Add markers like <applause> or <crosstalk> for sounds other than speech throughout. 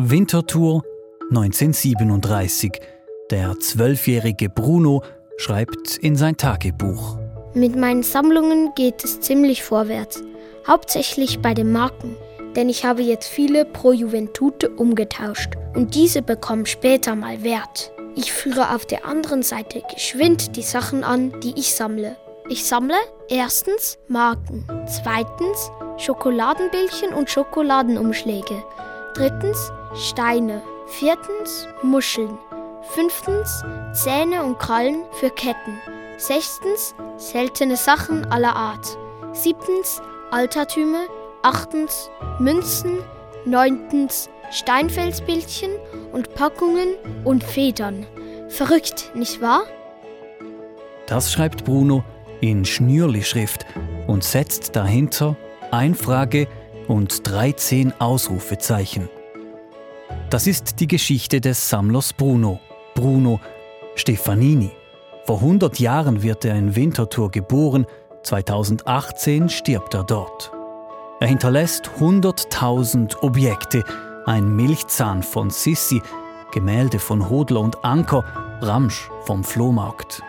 Winterthur 1937. Der zwölfjährige Bruno schreibt in sein Tagebuch. Mit meinen Sammlungen geht es ziemlich vorwärts, hauptsächlich bei den Marken, denn ich habe jetzt viele Pro Juventute umgetauscht und diese bekommen später mal Wert. Ich führe auf der anderen Seite geschwind die Sachen an, die ich sammle. Ich sammle erstens Marken, zweitens Schokoladenbildchen und Schokoladenumschläge, drittens Steine, viertens Muscheln, fünftens Zähne und Krallen für Ketten, sechstens seltene Sachen aller Art, siebtens Altertümer, achtens Münzen, neuntens Steinfelsbildchen und Packungen und Federn. Verrückt, nicht wahr? Das schreibt Bruno in Schnürli-Schrift und setzt dahinter ein Frage und 13 Ausrufezeichen. Das ist die Geschichte des Sammlers Bruno, Bruno Stefanini. Vor 100 Jahren wird er in Winterthur geboren, 2018 stirbt er dort. Er hinterlässt 100.000 Objekte, ein Milchzahn von Sissi, Gemälde von Hodler und Anker, Ramsch vom Flohmarkt.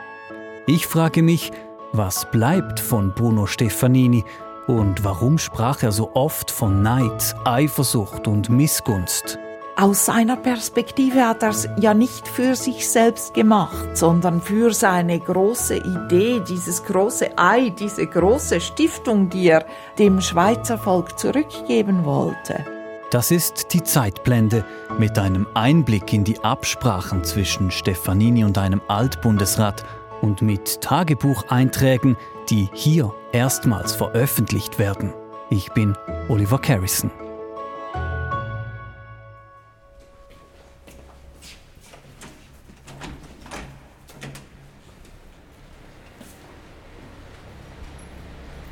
Ich frage mich, was bleibt von Bruno Stefanini und warum sprach er so oft von Neid, Eifersucht und Missgunst? Aus seiner Perspektive hat er es ja nicht für sich selbst gemacht, sondern für seine große Idee, dieses große Ei, diese große Stiftung, die er dem Schweizer Volk zurückgeben wollte. Das ist die Zeitblende mit einem Einblick in die Absprachen zwischen Stefanini und einem Altbundesrat und mit Tagebucheinträgen, die hier erstmals veröffentlicht werden. Ich bin Oliver Carrison.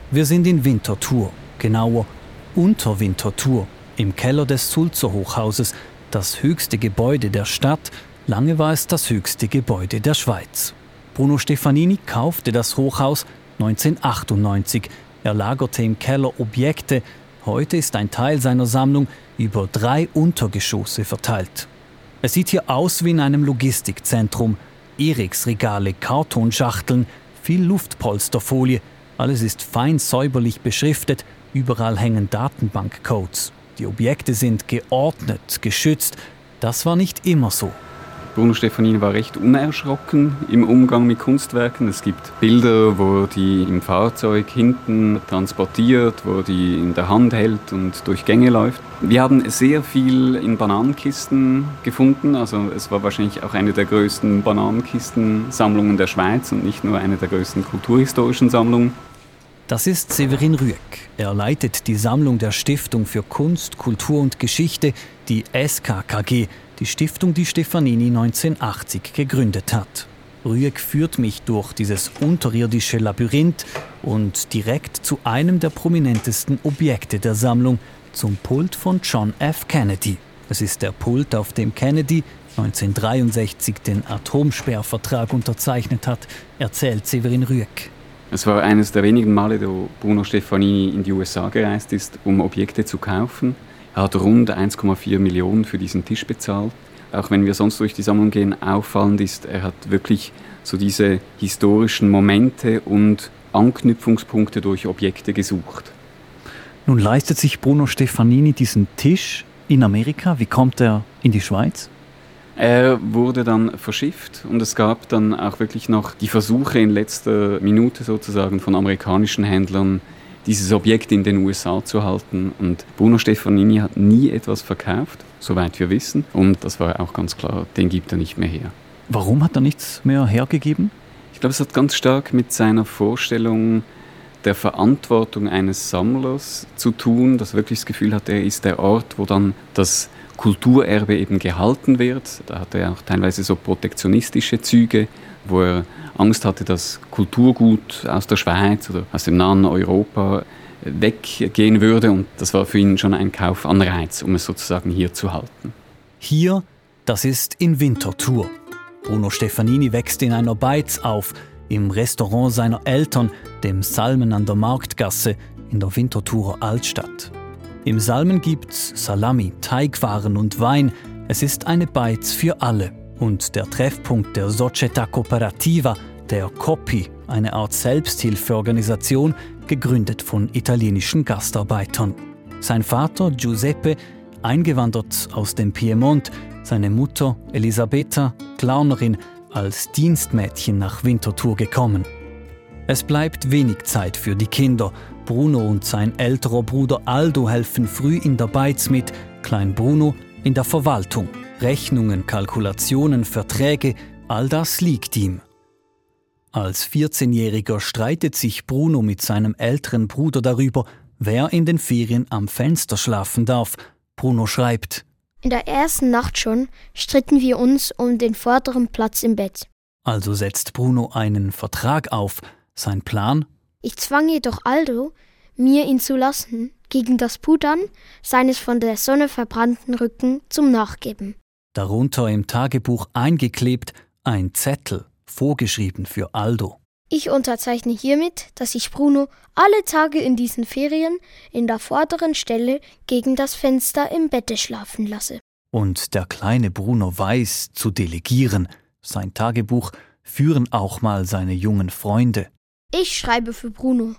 Wir sind in Winterthur, genauer unter Winterthur, im Keller des Sulzer Hochhauses, das höchste Gebäude der Stadt, lange war es das höchste Gebäude der Schweiz. Bruno Stefanini kaufte das Hochhaus 1998. Er lagerte im Keller Objekte. Heute ist ein Teil seiner Sammlung über drei Untergeschosse verteilt. Es sieht hier aus wie in einem Logistikzentrum. Eriksregale, Kartonschachteln, viel Luftpolsterfolie. Alles ist fein säuberlich beschriftet. Überall hängen Datenbankcodes. Die Objekte sind geordnet, geschützt. Das war nicht immer so. Bruno Stefanini war recht unerschrocken im Umgang mit Kunstwerken. Es gibt Bilder, wo die im Fahrzeug hinten transportiert, wo die in der Hand hält und durch Gänge läuft. Wir haben sehr viel in Bananenkisten gefunden. Also es war wahrscheinlich auch eine der größten Bananenkistensammlungen der Schweiz und nicht nur eine der größten kulturhistorischen Sammlungen. Das ist Severin Rüegg. Er leitet die Sammlung der Stiftung für Kunst, Kultur und Geschichte, die SKKG, die Stiftung, die Stefanini 1980 gegründet hat. Rüegg führt mich durch dieses unterirdische Labyrinth und direkt zu einem der prominentesten Objekte der Sammlung, zum Pult von John F. Kennedy. Es ist der Pult, auf dem Kennedy 1963 den Atomsperrvertrag unterzeichnet hat, erzählt Severin Rüegg. Es war eines der wenigen Male, wo Bruno Stefanini in die USA gereist ist, um Objekte zu kaufen. Er hat rund 1,4 Millionen für diesen Tisch bezahlt. Auch wenn wir sonst durch die Sammlung gehen, auffallend ist, er hat wirklich so diese historischen Momente und Anknüpfungspunkte durch Objekte gesucht. Nun leistet sich Bruno Stefanini diesen Tisch in Amerika. Wie kommt er in die Schweiz? Er wurde dann verschifft und es gab dann auch wirklich noch die Versuche in letzter Minute sozusagen von amerikanischen Händlern, dieses Objekt in den USA zu halten. Und Bruno Stefanini hat nie etwas verkauft, soweit wir wissen. Und das war auch ganz klar, den gibt er nicht mehr her. Warum hat er nichts mehr hergegeben? Ich glaube, es hat ganz stark mit seiner Vorstellung der Verantwortung eines Sammlers zu tun, dass er wirklich das Gefühl hat, er ist der Ort, wo dann das Kulturerbe eben gehalten wird. Da hat er auch teilweise so protektionistische Züge, wo er Angst hatte, dass Kulturgut aus der Schweiz oder aus dem nahen Europa weggehen würde. Und das war für ihn schon ein Kaufanreiz, um es sozusagen hier zu halten. Hier, das ist in Winterthur. Bruno Stefanini wächst in einer Beiz auf, im Restaurant seiner Eltern, dem Salmen an der Marktgasse in der Winterthurer Altstadt. Im Salmen gibt's Salami, Teigwaren und Wein. Es ist eine Beiz für alle. Und der Treffpunkt der Società Cooperativa, der COPI, eine Art Selbsthilfeorganisation, gegründet von italienischen Gastarbeitern. Sein Vater Giuseppe, eingewandert aus dem Piemont, seine Mutter Elisabetta, Clownerin, als Dienstmädchen nach Winterthur gekommen. Es bleibt wenig Zeit für die Kinder. Bruno und sein älterer Bruder Aldo helfen früh in der Beiz mit, Klein Bruno in der Verwaltung. Rechnungen, Kalkulationen, Verträge, all das liegt ihm. Als 14-Jähriger streitet sich Bruno mit seinem älteren Bruder darüber, wer in den Ferien am Fenster schlafen darf. Bruno schreibt, In der ersten Nacht schon stritten wir uns um den vorderen Platz im Bett. Also setzt Bruno einen Vertrag auf. Sein Plan? Ich zwang jedoch Aldo, mir ihn zu lassen, gegen das Pudern seines von der Sonne verbrannten Rücken zum Nachgeben. Darunter im Tagebuch eingeklebt ein Zettel vorgeschrieben für Aldo. Ich unterzeichne hiermit, dass ich Bruno alle Tage in diesen Ferien in der vorderen Stelle gegen das Fenster im Bette schlafen lasse. Und der kleine Bruno weiß zu delegieren. Sein Tagebuch führen auch mal seine jungen Freunde. Ich schreibe für Bruno.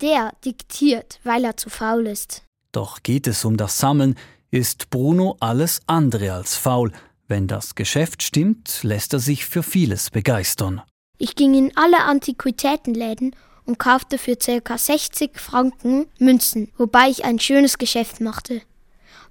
Der diktiert, weil er zu faul ist. Doch geht es um das Sammeln, ist Bruno alles andere als faul. Wenn das Geschäft stimmt, lässt er sich für vieles begeistern. Ich ging in alle Antiquitätenläden und kaufte für ca. 60 Franken Münzen, wobei ich ein schönes Geschäft machte.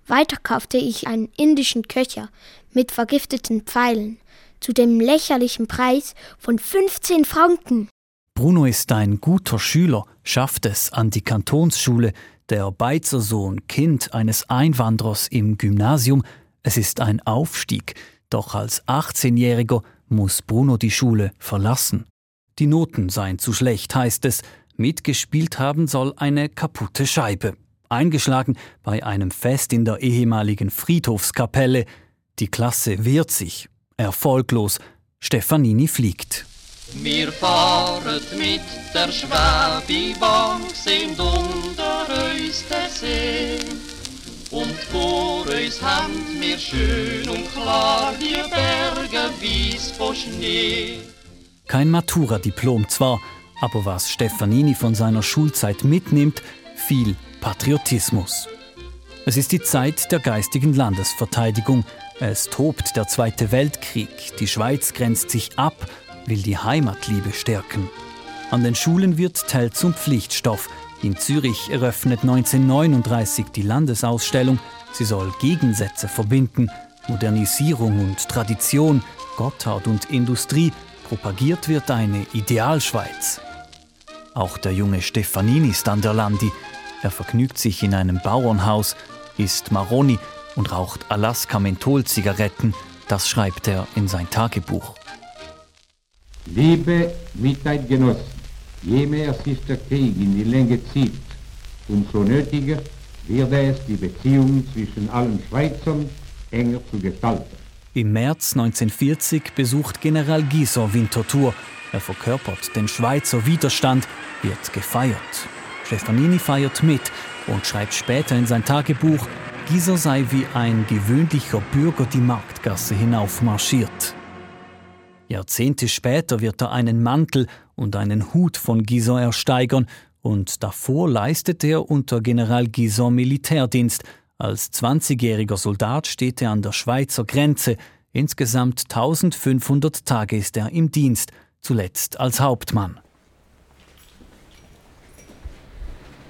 Weiter kaufte ich einen indischen Köcher mit vergifteten Pfeilen zu dem lächerlichen Preis von 15 Franken. Bruno ist ein guter Schüler, schafft es an die Kantonsschule, der Beizersohn, Kind eines Einwanderers im Gymnasium. Es ist ein Aufstieg, doch als 18-Jähriger muss Bruno die Schule verlassen. Die Noten seien zu schlecht, heißt es. Mitgespielt haben soll eine kaputte Scheibe. Eingeschlagen bei einem Fest in der ehemaligen Friedhofskapelle. Die Klasse wehrt sich. Erfolglos. Stefanini fliegt. Wir fahren mit der Schwebebahn, sind unter uns der See. Und vor uns haben wir schön und klar die Berge weiß von Schnee. Kein Matura-Diplom zwar, aber was Stefanini von seiner Schulzeit mitnimmt, viel Patriotismus. Es ist die Zeit der geistigen Landesverteidigung. Es tobt der Zweite Weltkrieg. Die Schweiz grenzt sich ab, will die Heimatliebe stärken. An den Schulen wird Tell zum Pflichtstoff. In Zürich eröffnet 1939 die Landesausstellung. Sie soll Gegensätze verbinden. Modernisierung und Tradition, Gotthard und Industrie. Propagiert wird eine Idealschweiz. Auch der junge Stefanini ist an der Landi. Er vergnügt sich in einem Bauernhaus, isst Maroni und raucht Alaska-Menthol-Zigaretten. Das schreibt er in sein Tagebuch. Liebe Mitleidgenossen, je mehr sich der Krieg in die Länge zieht, umso nötiger wird es, die Beziehung zwischen allen Schweizern enger zu gestalten. Im März 1940 besucht General Gisor Winterthur. Er verkörpert den Schweizer Widerstand, wird gefeiert. Stefanini feiert mit und schreibt später in sein Tagebuch, Gisor sei wie ein gewöhnlicher Bürger die Marktgasse hinauf marschiert. Jahrzehnte später wird er einen Mantel und einen Hut von Gisor ersteigern und davor leistet er unter General Gisor Militärdienst. Als 20-jähriger Soldat steht er an der Schweizer Grenze. Insgesamt 1500 Tage ist er im Dienst, zuletzt als Hauptmann.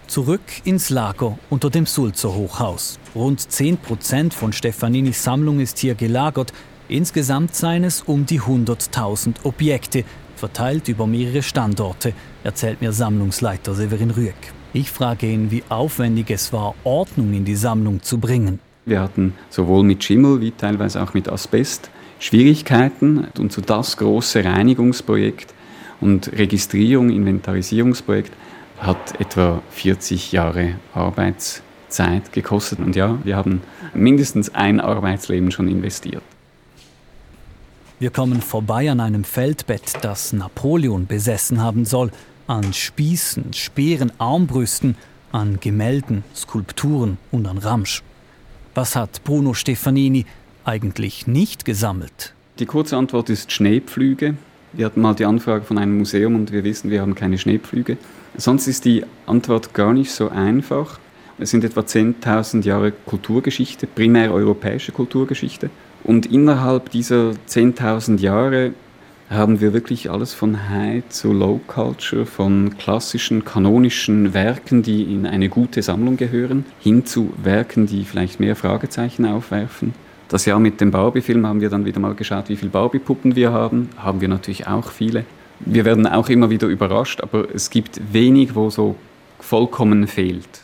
Zurück ins Lager unter dem Sulzer Hochhaus. Rund 10 Prozent von Stefaninis Sammlung ist hier gelagert. Insgesamt seien es um die 100.000 Objekte, verteilt über mehrere Standorte, erzählt mir Sammlungsleiter Severin Rüegg. Ich frage ihn, wie aufwendig es war, Ordnung in die Sammlung zu bringen. Wir hatten sowohl mit Schimmel wie teilweise auch mit Asbest Schwierigkeiten und so das große Reinigungsprojekt und Registrierung, Inventarisierungsprojekt hat etwa 40 Jahre Arbeitszeit gekostet. Und ja, wir haben mindestens ein Arbeitsleben schon investiert. Wir kommen vorbei an einem Feldbett, das Napoleon besessen haben soll, an Spießen, Speeren, Armbrüsten an Gemälden, Skulpturen und an Ramsch. Was hat Bruno Stefanini eigentlich nicht gesammelt? Die kurze Antwort ist Schneepflüge. Wir hatten mal die Anfrage von einem Museum und wir wissen, wir haben keine Schneepflüge. Sonst ist die Antwort gar nicht so einfach. Es sind etwa 10.000 Jahre Kulturgeschichte, primär europäische Kulturgeschichte. Und innerhalb dieser 10.000 Jahre haben wir wirklich alles von High zu Low Culture, von klassischen, kanonischen Werken, die in eine gute Sammlung gehören, hin zu Werken, die vielleicht mehr Fragezeichen aufwerfen. Das Jahr mit dem Barbie-Film haben wir dann wieder mal geschaut, wie viele Barbie-Puppen wir haben. Haben wir natürlich auch viele. Wir werden auch immer wieder überrascht, aber es gibt wenig, wo so vollkommen fehlt.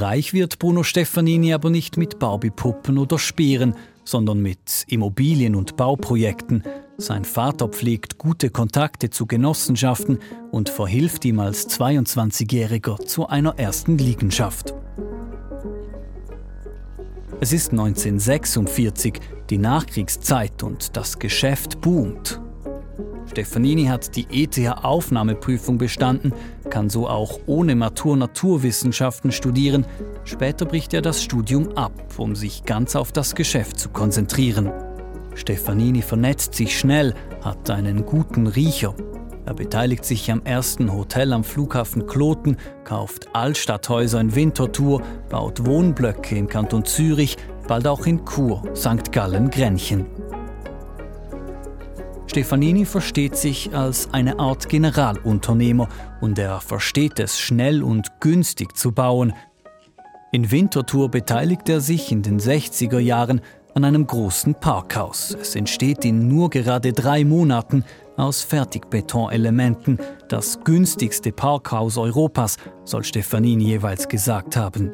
Reich wird Bruno Stefanini aber nicht mit Barbie-Puppen oder Speeren, sondern mit Immobilien und Bauprojekten. Sein Vater pflegt gute Kontakte zu Genossenschaften und verhilft ihm als 22-Jähriger zu einer ersten Liegenschaft. Es ist 1946, die Nachkriegszeit und das Geschäft boomt. Stefanini hat die ETH-Aufnahmeprüfung bestanden, kann so auch ohne Matur Naturwissenschaften studieren. Später bricht er das Studium ab, um sich ganz auf das Geschäft zu konzentrieren. Stefanini vernetzt sich schnell, hat einen guten Riecher. Er beteiligt sich am ersten Hotel am Flughafen Kloten, kauft Altstadthäuser in Winterthur, baut Wohnblöcke im Kanton Zürich, bald auch in Chur, St. Gallen, Grenchen. Stefanini versteht sich als eine Art Generalunternehmer und er versteht es, schnell und günstig zu bauen. In Winterthur beteiligt er sich in den 60er Jahren an einem großen Parkhaus. Es entsteht in nur gerade drei Monaten aus Fertigbetonelementen. Das günstigste Parkhaus Europas, soll Stefanini jeweils gesagt haben.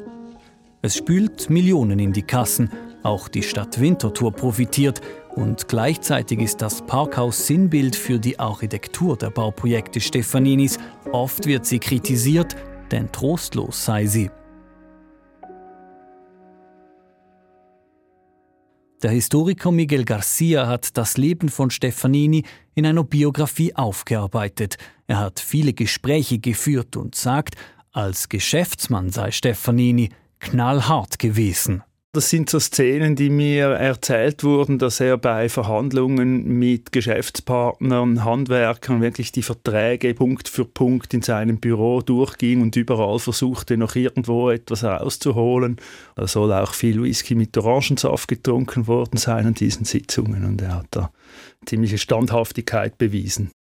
Es spült Millionen in die Kassen. Auch die Stadt Winterthur profitiert. Und gleichzeitig ist das Parkhaus Sinnbild für die Architektur der Bauprojekte Stefaninis. Oft wird sie kritisiert, denn trostlos sei sie. Der Historiker Miguel Garcia hat das Leben von Stefanini in einer Biografie aufgearbeitet. Er hat viele Gespräche geführt und sagt, als Geschäftsmann sei Stefanini knallhart gewesen. Das sind so Szenen, die mir erzählt wurden, dass er bei Verhandlungen mit Geschäftspartnern, Handwerkern wirklich die Verträge Punkt für Punkt in seinem Büro durchging und überall versuchte, noch irgendwo etwas rauszuholen. Da soll auch viel Whisky mit Orangensaft getrunken worden sein an diesen Sitzungen und er hat da ziemliche Standhaftigkeit bewiesen.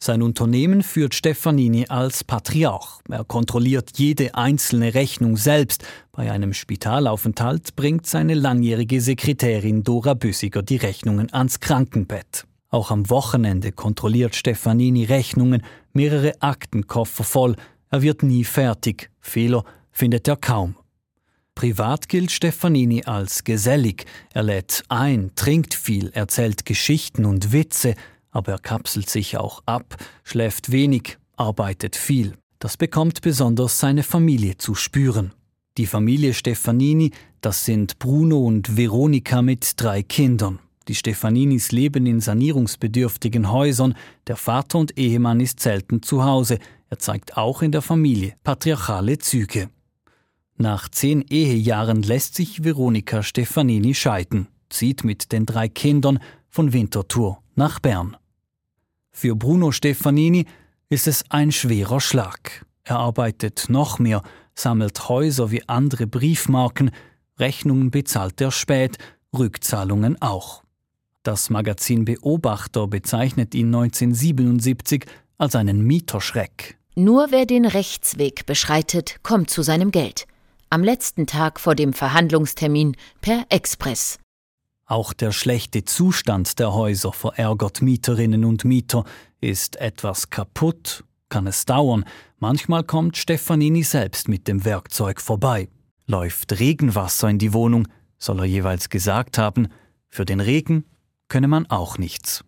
Sein Unternehmen führt Stefanini als Patriarch. Er kontrolliert jede einzelne Rechnung selbst. Bei einem Spitalaufenthalt bringt seine langjährige Sekretärin Dora Büssiger die Rechnungen ans Krankenbett. Auch am Wochenende kontrolliert Stefanini Rechnungen, mehrere Aktenkoffer voll. Er wird nie fertig. Fehler findet er kaum. Privat gilt Stefanini als gesellig. Er lädt ein, trinkt viel, erzählt Geschichten und Witze aber er kapselt sich auch ab, schläft wenig, arbeitet viel. Das bekommt besonders seine Familie zu spüren. Die Familie Stefanini, das sind Bruno und Veronika mit drei Kindern. Die Stefaninis leben in sanierungsbedürftigen Häusern, der Vater und Ehemann ist selten zu Hause, er zeigt auch in der Familie patriarchale Züge. Nach zehn Ehejahren lässt sich Veronika Stefanini scheiden, zieht mit den drei Kindern von Winterthur nach Bern. Für Bruno Stefanini ist es ein schwerer Schlag. Er arbeitet noch mehr, sammelt Häuser wie andere Briefmarken, Rechnungen bezahlt er spät, Rückzahlungen auch. Das Magazin Beobachter bezeichnet ihn 1977 als einen Mieterschreck. Nur wer den Rechtsweg beschreitet, kommt zu seinem Geld. Am letzten Tag vor dem Verhandlungstermin per Express. Auch der schlechte Zustand der Häuser verärgert Mieterinnen und Mieter. Ist etwas kaputt, kann es dauern. Manchmal kommt Stefanini selbst mit dem Werkzeug vorbei. Läuft Regenwasser in die Wohnung, soll er jeweils gesagt haben, für den Regen könne man auch nichts.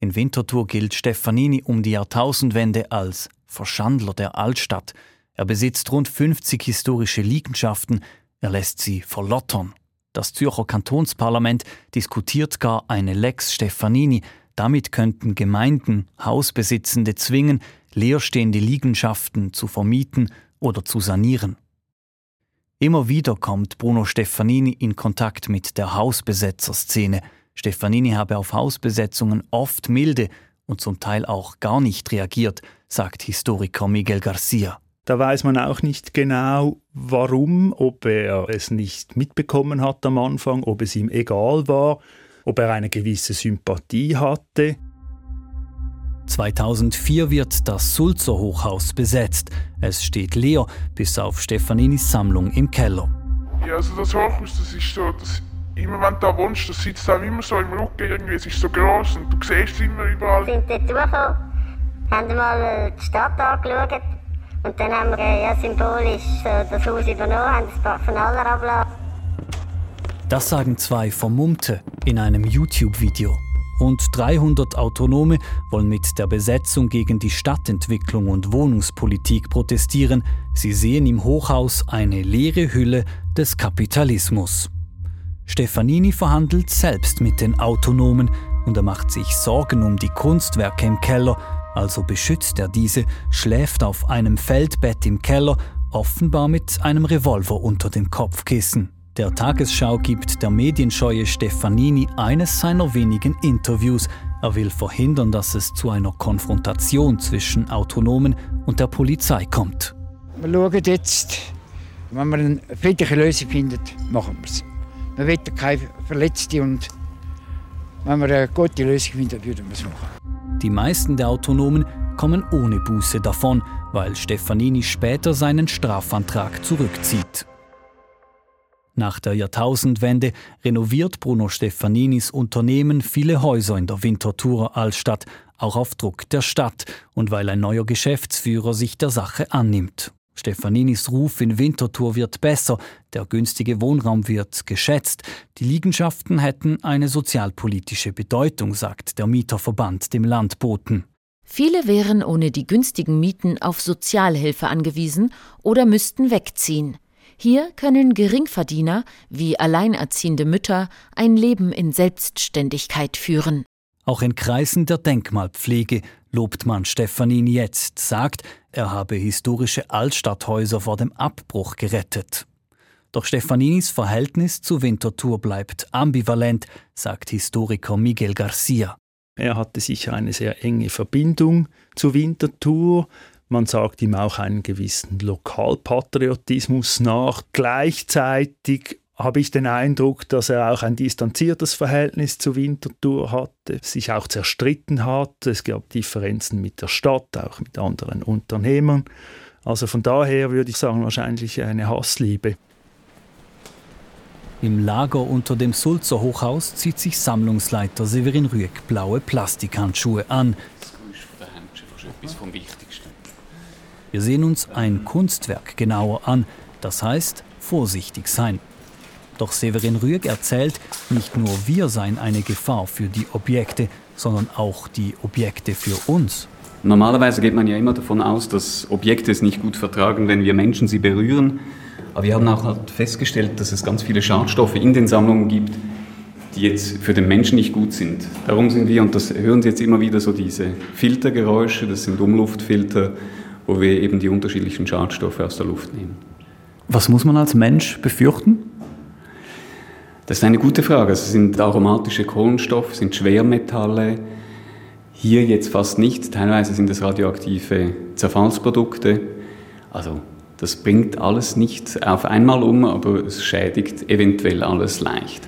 In Winterthur gilt Stefanini um die Jahrtausendwende als Verschandler der Altstadt. Er besitzt rund 50 historische Liegenschaften, er lässt sie verlottern. Das Zürcher Kantonsparlament diskutiert gar eine Lex Stefanini. Damit könnten Gemeinden Hausbesitzende zwingen, leerstehende Liegenschaften zu vermieten oder zu sanieren. Immer wieder kommt Bruno Stefanini in Kontakt mit der Hausbesetzerszene. Stefanini habe auf Hausbesetzungen oft milde und zum Teil auch gar nicht reagiert, sagt Historiker Miguel Garcia. Da weiß man auch nicht genau, warum, ob er es nicht mitbekommen hat am Anfang, ob es ihm egal war, ob er eine gewisse Sympathie hatte. 2004 wird das Sulzer Hochhaus besetzt. Es steht leer, bis auf Stefaninis Sammlung im Keller. Ja, also das Hochhaus, das ist so, das, immer wenn du da wohnst, das sitzt auch immer so im Rücken irgendwie, es ist so groß und du siehst es immer überall. Wir sind dort durchgekommen, haben mal die Stadt angeschaut und dann haben wir äh, ja, symbolisch so das Haus übernommen, haben das aller abgelassen. Das sagen zwei Vermummte in einem YouTube-Video. Rund 300 Autonome wollen mit der Besetzung gegen die Stadtentwicklung und Wohnungspolitik protestieren. Sie sehen im Hochhaus eine leere Hülle des Kapitalismus. Stefanini verhandelt selbst mit den Autonomen und er macht sich Sorgen um die Kunstwerke im Keller, also beschützt er diese, schläft auf einem Feldbett im Keller, offenbar mit einem Revolver unter dem Kopfkissen. Der Tagesschau gibt der medienscheue Stefanini eines seiner wenigen Interviews. Er will verhindern, dass es zu einer Konfrontation zwischen Autonomen und der Polizei kommt. Wir schauen jetzt, wenn wir eine friedliche Lösung finden, machen wir es. Wir wollen keine Verletzte und wenn wir eine gute Lösung finden, würden wir es machen. Die meisten der Autonomen kommen ohne Buße davon, weil Stefanini später seinen Strafantrag zurückzieht. Nach der Jahrtausendwende renoviert Bruno Stefaninis Unternehmen viele Häuser in der Winterthurer Altstadt, auch auf Druck der Stadt und weil ein neuer Geschäftsführer sich der Sache annimmt. Stefaninis Ruf in Winterthur wird besser, der günstige Wohnraum wird geschätzt, die Liegenschaften hätten eine sozialpolitische Bedeutung, sagt der Mieterverband dem Landboten. Viele wären ohne die günstigen Mieten auf Sozialhilfe angewiesen oder müssten wegziehen. Hier können Geringverdiener wie alleinerziehende Mütter ein Leben in Selbstständigkeit führen. Auch in Kreisen der Denkmalpflege lobt man Stefanin jetzt, sagt, er habe historische Altstadthäuser vor dem Abbruch gerettet. Doch Stefaninis Verhältnis zu Winterthur bleibt ambivalent, sagt Historiker Miguel Garcia. Er hatte sicher eine sehr enge Verbindung zu Winterthur, man sagt ihm auch einen gewissen Lokalpatriotismus nach. Gleichzeitig habe ich den Eindruck, dass er auch ein distanziertes Verhältnis zu Winterthur hatte, sich auch zerstritten hat. Es gab Differenzen mit der Stadt, auch mit anderen Unternehmern. Also von daher würde ich sagen, wahrscheinlich eine Hassliebe. Im Lager unter dem Sulzer Hochhaus zieht sich Sammlungsleiter Severin Rüegg blaue Plastikhandschuhe an. Das Geräusch der Handschuhe ist etwas vom Wichtigsten. Wir sehen uns ein Kunstwerk genauer an, das heißt vorsichtig sein. Doch Severin Rüegg erzählt, nicht nur wir seien eine Gefahr für die Objekte, sondern auch die Objekte für uns. Normalerweise geht man ja immer davon aus, dass Objekte es nicht gut vertragen, wenn wir Menschen sie berühren. Aber wir haben auch halt festgestellt, dass es ganz viele Schadstoffe in den Sammlungen gibt, die jetzt für den Menschen nicht gut sind. Darum sind wir, und das hören Sie jetzt immer wieder so diese Filtergeräusche, das sind Umluftfilter, wo wir eben die unterschiedlichen Schadstoffe aus der Luft nehmen. Was muss man als Mensch befürchten? Das ist eine gute Frage. Es sind aromatische Kohlenstoffe, sind Schwermetalle. Hier jetzt fast nicht. Teilweise sind es radioaktive Zerfallsprodukte. Also das bringt alles nicht auf einmal um, aber es schädigt eventuell alles leicht.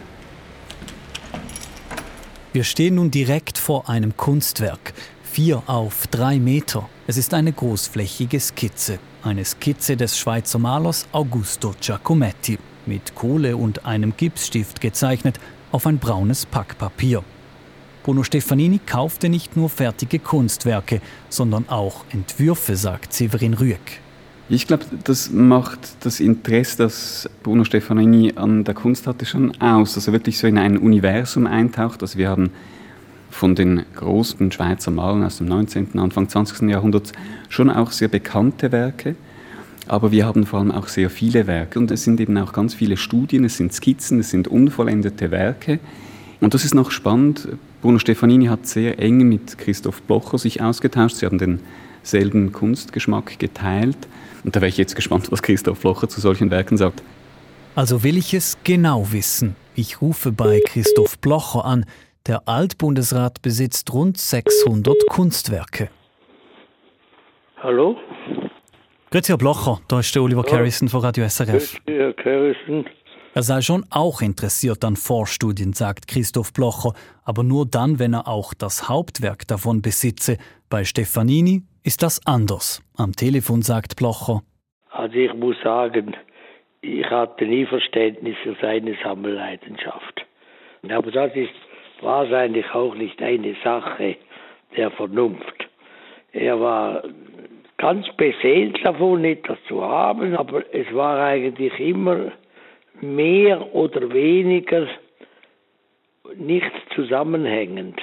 Wir stehen nun direkt vor einem Kunstwerk. Vier auf drei Meter. Es ist eine großflächige Skizze, eine Skizze des Schweizer Malers Augusto Giacometti, mit Kohle und einem Gipsstift gezeichnet auf ein braunes Packpapier. Bruno Stefanini kaufte nicht nur fertige Kunstwerke, sondern auch Entwürfe, sagt Severin Rüegg. Ich glaube, das macht das Interesse, das Bruno Stefanini an der Kunst hatte, schon aus, dass er wirklich so in ein Universum eintaucht. Also wir haben von den großen Schweizer Malern aus dem 19., Anfang 20. Jahrhunderts schon auch sehr bekannte Werke. Aber wir haben vor allem auch sehr viele Werke und es sind eben auch ganz viele Studien, es sind Skizzen, es sind unvollendete Werke. Und das ist noch spannend. Bruno Stefanini hat sehr eng mit Christoph Blocher sich ausgetauscht. Sie haben den selben Kunstgeschmack geteilt. Und da wäre ich jetzt gespannt, was Christoph Blocher zu solchen Werken sagt. Also will ich es genau wissen. Ich rufe bei Christoph Blocher an. Der Altbundesrat besitzt rund 600 Kunstwerke. Hallo? Grüezi, Herr Blocher. Da ist der Oliver ja. Carrison von Radio SRF. Grüezi, Herr Carrison. Er sei schon auch interessiert an Vorstudien, sagt Christoph Blocher, aber nur dann, wenn er auch das Hauptwerk davon besitze. Bei Stefanini ist das anders. Am Telefon sagt Blocher. Also ich muss sagen, ich hatte nie Verständnis für seine Sammelleidenschaft. Aber das ist wahrscheinlich auch nicht eine Sache der Vernunft. Er war ganz beseelt davon, etwas zu haben, aber es war eigentlich immer mehr oder weniger nicht zusammenhängend.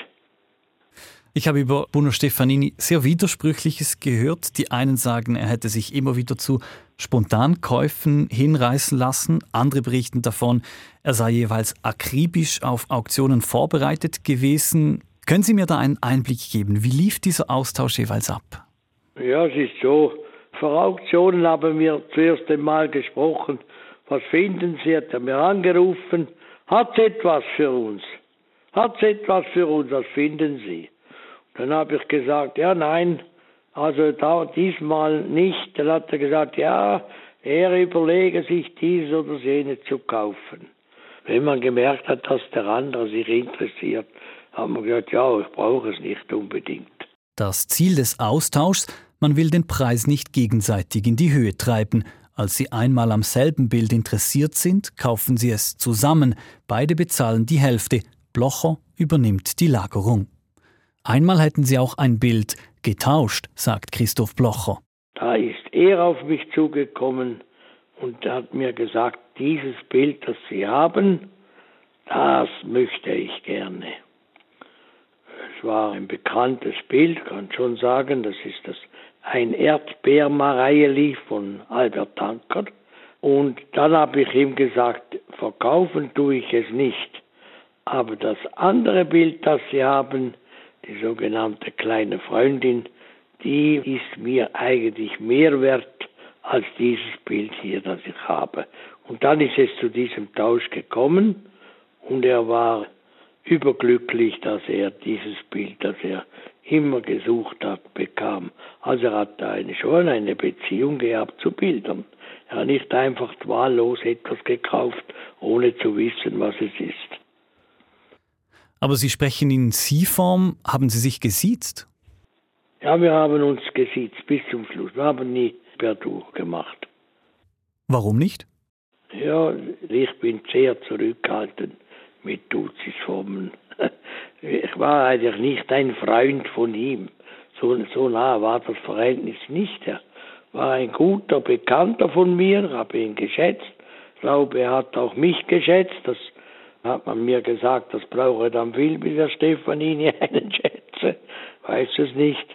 Ich habe über Bruno Stefanini sehr Widersprüchliches gehört. Die einen sagen, er hätte sich immer wieder zu Spontankäufen hinreißen lassen. Andere berichten davon, er sei jeweils akribisch auf Auktionen vorbereitet gewesen. Können Sie mir da einen Einblick geben? Wie lief dieser Austausch jeweils ab? Ja, es ist so. Vor Auktionen haben wir zuerst einmal gesprochen was finden Sie? Hat er mir angerufen. Hat etwas für uns? Hat etwas für uns? Was finden Sie? Dann habe ich gesagt, ja, nein, also da, diesmal nicht. Dann hat er gesagt, ja, er überlege sich dies oder jene zu kaufen. Wenn man gemerkt hat, dass der andere sich interessiert, haben wir gesagt, ja, ich brauche es nicht unbedingt. Das Ziel des Austauschs, man will den Preis nicht gegenseitig in die Höhe treiben, als Sie einmal am selben Bild interessiert sind, kaufen Sie es zusammen. Beide bezahlen die Hälfte. Blocher übernimmt die Lagerung. Einmal hätten Sie auch ein Bild getauscht, sagt Christoph Blocher. Da ist er auf mich zugekommen und hat mir gesagt, dieses Bild, das Sie haben, das möchte ich gerne. Es war ein bekanntes Bild, kann schon sagen, das ist das ein Erdbeermareili von Albert Tanker. Und dann habe ich ihm gesagt, verkaufen tue ich es nicht. Aber das andere Bild, das Sie haben, die sogenannte kleine Freundin, die ist mir eigentlich mehr wert als dieses Bild hier, das ich habe. Und dann ist es zu diesem Tausch gekommen und er war überglücklich, dass er dieses Bild, das er immer gesucht hat, bekam. Also er hat eine, schon eine Beziehung gehabt zu Bildern. Er hat nicht einfach wahllos etwas gekauft, ohne zu wissen, was es ist. Aber Sie sprechen in Sie-Form. Haben Sie sich gesiezt? Ja, wir haben uns gesiezt bis zum Schluss. Wir haben nie per Du gemacht. Warum nicht? Ja, ich bin sehr zurückhaltend mit Duzisformen. Ich war eigentlich nicht ein Freund von ihm. So, so nah war das Verhältnis nicht. Er war ein guter Bekannter von mir, habe ihn geschätzt. Ich glaube, er hat auch mich geschätzt. Das hat man mir gesagt, das brauche dann viel, bis der Stefanini <laughs> einen schätze. Weiß es nicht.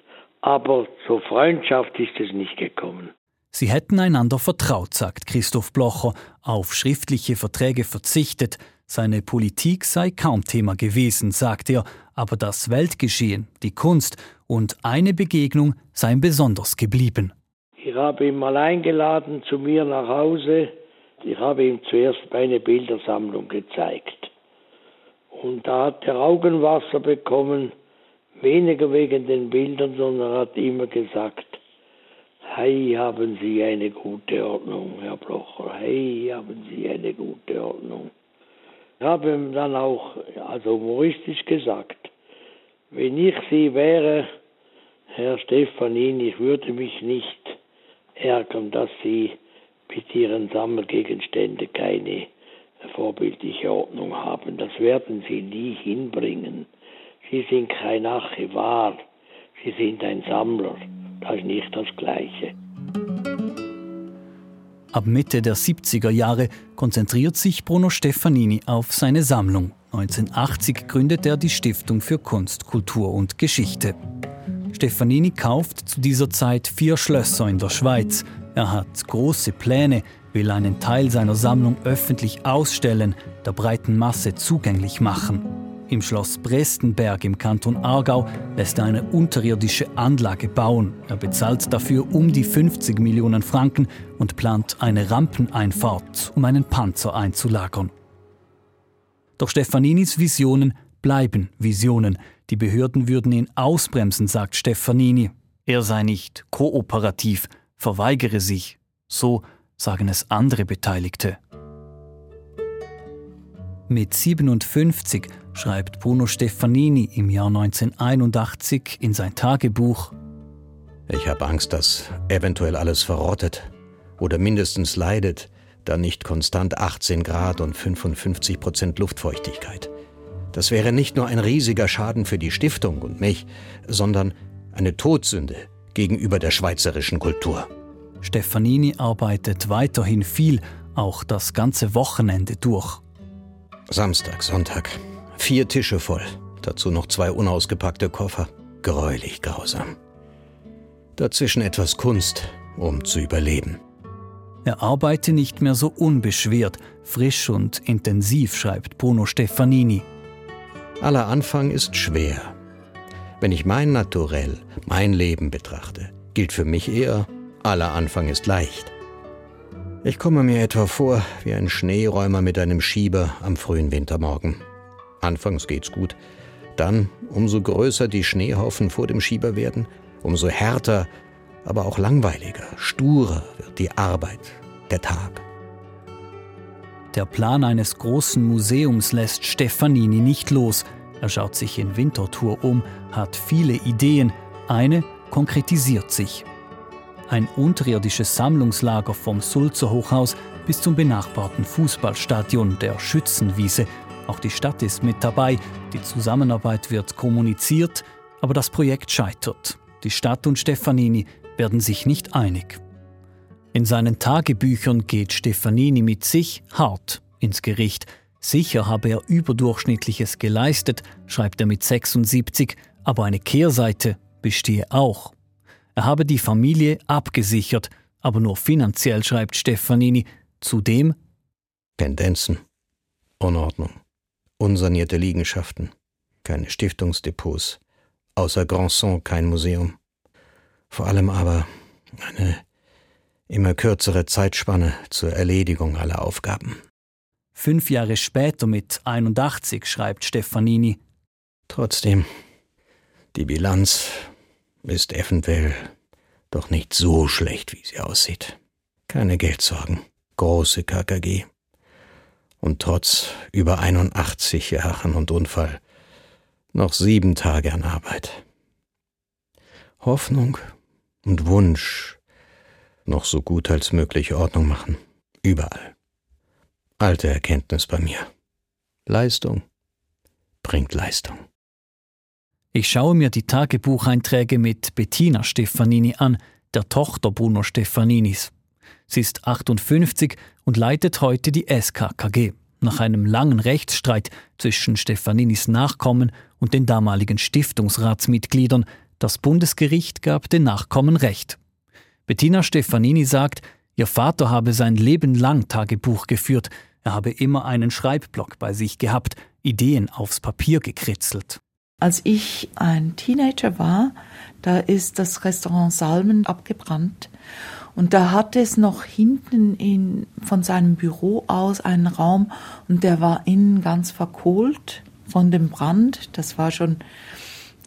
Aber zur Freundschaft ist es nicht gekommen. Sie hätten einander vertraut, sagt Christoph Blocher, auf schriftliche Verträge verzichtet, seine Politik sei kaum Thema gewesen, sagt er, aber das Weltgeschehen, die Kunst und eine Begegnung seien besonders geblieben. Ich habe ihn mal eingeladen zu mir nach Hause. Ich habe ihm zuerst meine Bildersammlung gezeigt. Und da hat er Augenwasser bekommen, weniger wegen den Bildern, sondern hat immer gesagt, Hey, haben Sie eine gute Ordnung, Herr Blocher. Hey, haben Sie eine gute Ordnung. Ich habe ihm dann auch also humoristisch gesagt, wenn ich Sie wäre, Herr Stefanin, ich würde mich nicht ärgern, dass Sie mit Ihren Sammelgegenständen keine vorbildliche Ordnung haben. Das werden Sie nie hinbringen. Sie sind kein Archivar, Sie sind ein Sammler. Das ist nicht das Gleiche. Ab Mitte der 70er Jahre konzentriert sich Bruno Stefanini auf seine Sammlung. 1980 gründet er die Stiftung für Kunst, Kultur und Geschichte. Stefanini kauft zu dieser Zeit vier Schlösser in der Schweiz. Er hat große Pläne, will einen Teil seiner Sammlung öffentlich ausstellen, der breiten Masse zugänglich machen. Im Schloss Brestenberg im Kanton Aargau lässt er eine unterirdische Anlage bauen. Er bezahlt dafür um die 50 Millionen Franken und plant eine Rampeneinfahrt, um einen Panzer einzulagern. Doch Stefaninis Visionen bleiben Visionen. Die Behörden würden ihn ausbremsen, sagt Stefanini. Er sei nicht kooperativ, verweigere sich. So sagen es andere Beteiligte. Mit 57 schreibt Bruno Stefanini im Jahr 1981 in sein Tagebuch Ich habe Angst, dass eventuell alles verrottet oder mindestens leidet, da nicht konstant 18 Grad und 55 Prozent Luftfeuchtigkeit. Das wäre nicht nur ein riesiger Schaden für die Stiftung und mich, sondern eine Todsünde gegenüber der schweizerischen Kultur. Stefanini arbeitet weiterhin viel, auch das ganze Wochenende durch. Samstag, Sonntag. Vier Tische voll. Dazu noch zwei unausgepackte Koffer. Gräulich grausam. Dazwischen etwas Kunst, um zu überleben. Er arbeite nicht mehr so unbeschwert, frisch und intensiv, schreibt Bruno Stefanini. Aller Anfang ist schwer. Wenn ich mein Naturell, mein Leben betrachte, gilt für mich eher, aller Anfang ist leicht. Ich komme mir etwa vor wie ein Schneeräumer mit einem Schieber am frühen Wintermorgen. Anfangs geht's gut, dann, umso größer die Schneehaufen vor dem Schieber werden, umso härter, aber auch langweiliger, sturer wird die Arbeit, der Tag. Der Plan eines großen Museums lässt Stefanini nicht los. Er schaut sich in Winterthur um, hat viele Ideen. Eine konkretisiert sich ein unterirdisches Sammlungslager vom Sulzer Hochhaus bis zum benachbarten Fußballstadion der Schützenwiese. Auch die Stadt ist mit dabei, die Zusammenarbeit wird kommuniziert, aber das Projekt scheitert. Die Stadt und Stefanini werden sich nicht einig. In seinen Tagebüchern geht Stefanini mit sich hart ins Gericht. Sicher habe er überdurchschnittliches geleistet, schreibt er mit 76, aber eine Kehrseite bestehe auch. Er habe die Familie abgesichert, aber nur finanziell, schreibt Stefanini. Zudem Pendenzen, Unordnung, unsanierte Liegenschaften, keine Stiftungsdepots, außer Grandson kein Museum. Vor allem aber eine immer kürzere Zeitspanne zur Erledigung aller Aufgaben. Fünf Jahre später mit 81 schreibt Stefanini. Trotzdem, die Bilanz ist eventuell doch nicht so schlecht, wie sie aussieht. Keine Geldsorgen, große KKG. Und trotz über 81 Jahren und Unfall noch sieben Tage an Arbeit. Hoffnung und Wunsch, noch so gut als möglich Ordnung machen, überall. Alte Erkenntnis bei mir. Leistung bringt Leistung. Ich schaue mir die Tagebucheinträge mit Bettina Stefanini an, der Tochter Bruno Stefaninis. Sie ist 58 und leitet heute die SKKG. Nach einem langen Rechtsstreit zwischen Stefaninis Nachkommen und den damaligen Stiftungsratsmitgliedern, das Bundesgericht gab den Nachkommen Recht. Bettina Stefanini sagt, ihr Vater habe sein Leben lang Tagebuch geführt, er habe immer einen Schreibblock bei sich gehabt, Ideen aufs Papier gekritzelt. Als ich ein Teenager war, da ist das Restaurant Salmen abgebrannt. Und da hatte es noch hinten in, von seinem Büro aus einen Raum und der war innen ganz verkohlt von dem Brand. Das war schon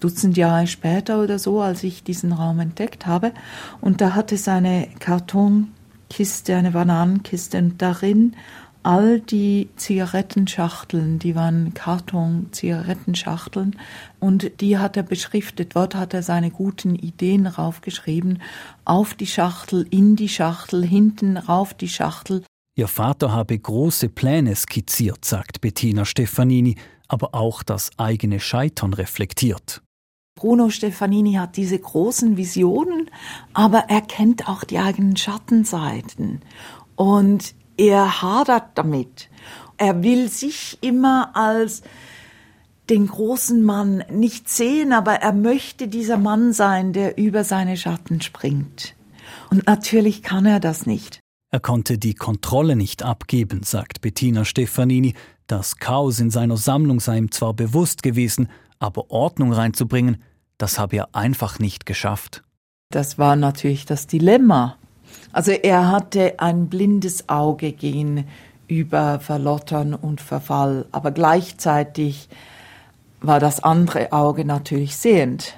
Dutzend Jahre später oder so, als ich diesen Raum entdeckt habe. Und da hatte es eine Kartonkiste, eine Bananenkiste und darin all die Zigarettenschachteln, die waren Karton-Zigarettenschachteln und die hat er beschriftet. Dort hat er seine guten Ideen raufgeschrieben. Auf die Schachtel, in die Schachtel, hinten rauf die Schachtel. Ihr Vater habe große Pläne skizziert, sagt Bettina Stefanini, aber auch das eigene Scheitern reflektiert. Bruno Stefanini hat diese großen Visionen, aber er kennt auch die eigenen Schattenseiten. Und er hadert damit. Er will sich immer als den großen Mann nicht sehen, aber er möchte dieser Mann sein, der über seine Schatten springt. Und natürlich kann er das nicht. Er konnte die Kontrolle nicht abgeben, sagt Bettina Stefanini. Das Chaos in seiner Sammlung sei ihm zwar bewusst gewesen, aber Ordnung reinzubringen, das habe er einfach nicht geschafft. Das war natürlich das Dilemma. Also er hatte ein blindes Auge gegenüber Verlottern und Verfall, aber gleichzeitig war das andere Auge natürlich sehend.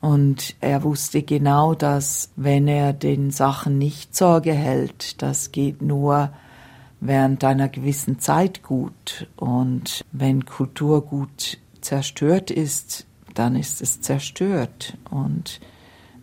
Und er wusste genau, dass wenn er den Sachen nicht Sorge hält, das geht nur während einer gewissen Zeit gut. Und wenn Kulturgut zerstört ist, dann ist es zerstört. Und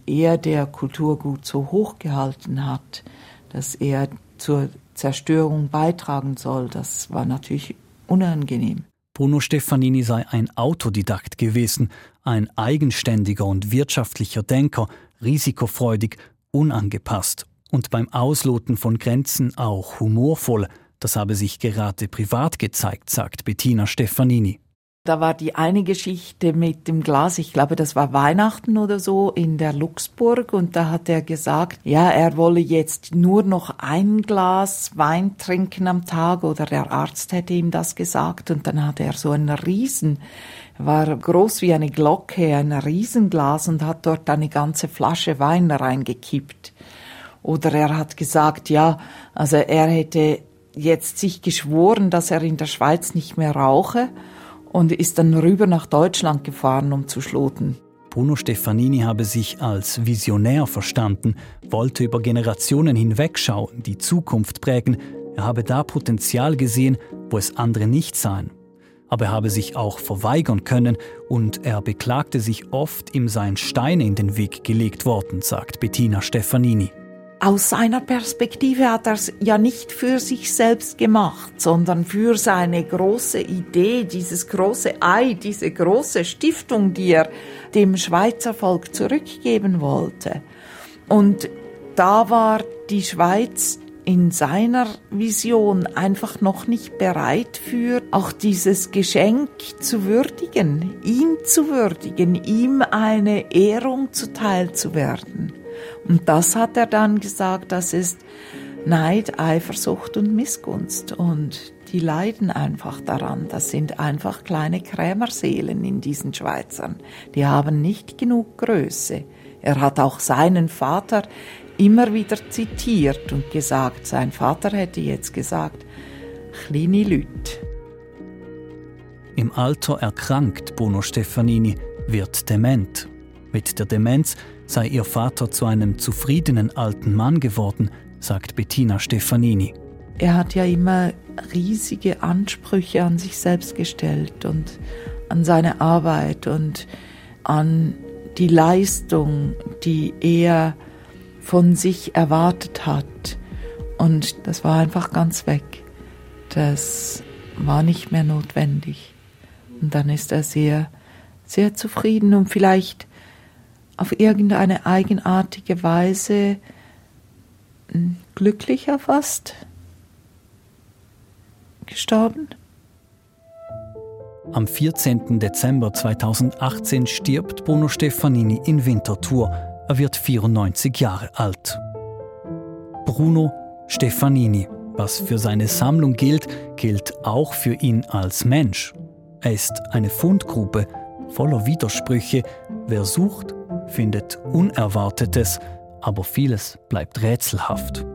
er, der Kulturgut so hoch gehalten hat, dass er zur Zerstörung beitragen soll, das war natürlich unangenehm. Bruno Stefanini sei ein Autodidakt gewesen, ein eigenständiger und wirtschaftlicher Denker, risikofreudig, unangepasst und beim Ausloten von Grenzen auch humorvoll. Das habe sich gerade privat gezeigt, sagt Bettina Stefanini. Da war die eine Geschichte mit dem Glas, ich glaube, das war Weihnachten oder so in der Luxburg. Und da hat er gesagt, ja, er wolle jetzt nur noch ein Glas Wein trinken am Tag oder der Arzt hätte ihm das gesagt. Und dann hatte er so einen Riesen, war groß wie eine Glocke, ein Riesenglas und hat dort eine ganze Flasche Wein reingekippt. Oder er hat gesagt, ja, also er hätte jetzt sich geschworen, dass er in der Schweiz nicht mehr rauche und ist dann rüber nach Deutschland gefahren, um zu schloten. Bruno Stefanini habe sich als Visionär verstanden, wollte über Generationen hinwegschauen, die Zukunft prägen. Er habe da Potenzial gesehen, wo es andere nicht sahen. Aber er habe sich auch verweigern können und er beklagte sich oft, ihm seien Steine in den Weg gelegt worden, sagt Bettina Stefanini aus seiner Perspektive hat er es ja nicht für sich selbst gemacht, sondern für seine große Idee, dieses große Ei, diese große Stiftung, die er dem Schweizer Volk zurückgeben wollte. Und da war die Schweiz in seiner Vision einfach noch nicht bereit für auch dieses Geschenk zu würdigen, ihn zu würdigen, ihm eine Ehrung zuteil zu werden. Und das hat er dann gesagt, das ist Neid, Eifersucht und Missgunst. Und die leiden einfach daran. Das sind einfach kleine Krämerseelen in diesen Schweizern. Die haben nicht genug Größe. Er hat auch seinen Vater immer wieder zitiert und gesagt, sein Vater hätte jetzt gesagt, kleine Lüt. Im Alter erkrankt Bruno Stefanini, wird dement. Mit der Demenz sei ihr Vater zu einem zufriedenen alten Mann geworden, sagt Bettina Stefanini. Er hat ja immer riesige Ansprüche an sich selbst gestellt und an seine Arbeit und an die Leistung, die er von sich erwartet hat. Und das war einfach ganz weg. Das war nicht mehr notwendig. Und dann ist er sehr, sehr zufrieden und vielleicht auf irgendeine eigenartige Weise hm, glücklicher fast gestorben. Am 14. Dezember 2018 stirbt Bruno Stefanini in Winterthur. Er wird 94 Jahre alt. Bruno Stefanini. Was für seine Sammlung gilt, gilt auch für ihn als Mensch. Er ist eine Fundgrube voller Widersprüche. Wer sucht, findet Unerwartetes, aber vieles bleibt rätselhaft.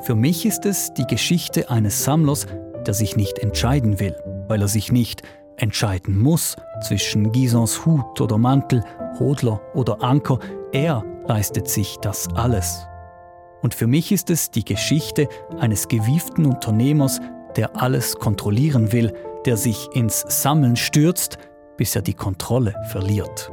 Für mich ist es die Geschichte eines Sammlers, der sich nicht entscheiden will, weil er sich nicht entscheiden muss zwischen Gisons Hut oder Mantel, Hodler oder Anker. Er leistet sich das alles. Und für mich ist es die Geschichte eines gewieften Unternehmers, der alles kontrollieren will, der sich ins Sammeln stürzt, bis er die Kontrolle verliert.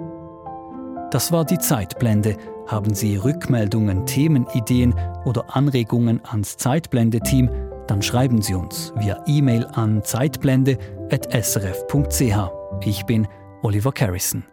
Das war die Zeitblende. Haben Sie Rückmeldungen, Themenideen oder Anregungen ans Zeitblende-Team? Dann schreiben Sie uns via E-Mail an zeitblende.srf.ch. Ich bin Oliver Carrison.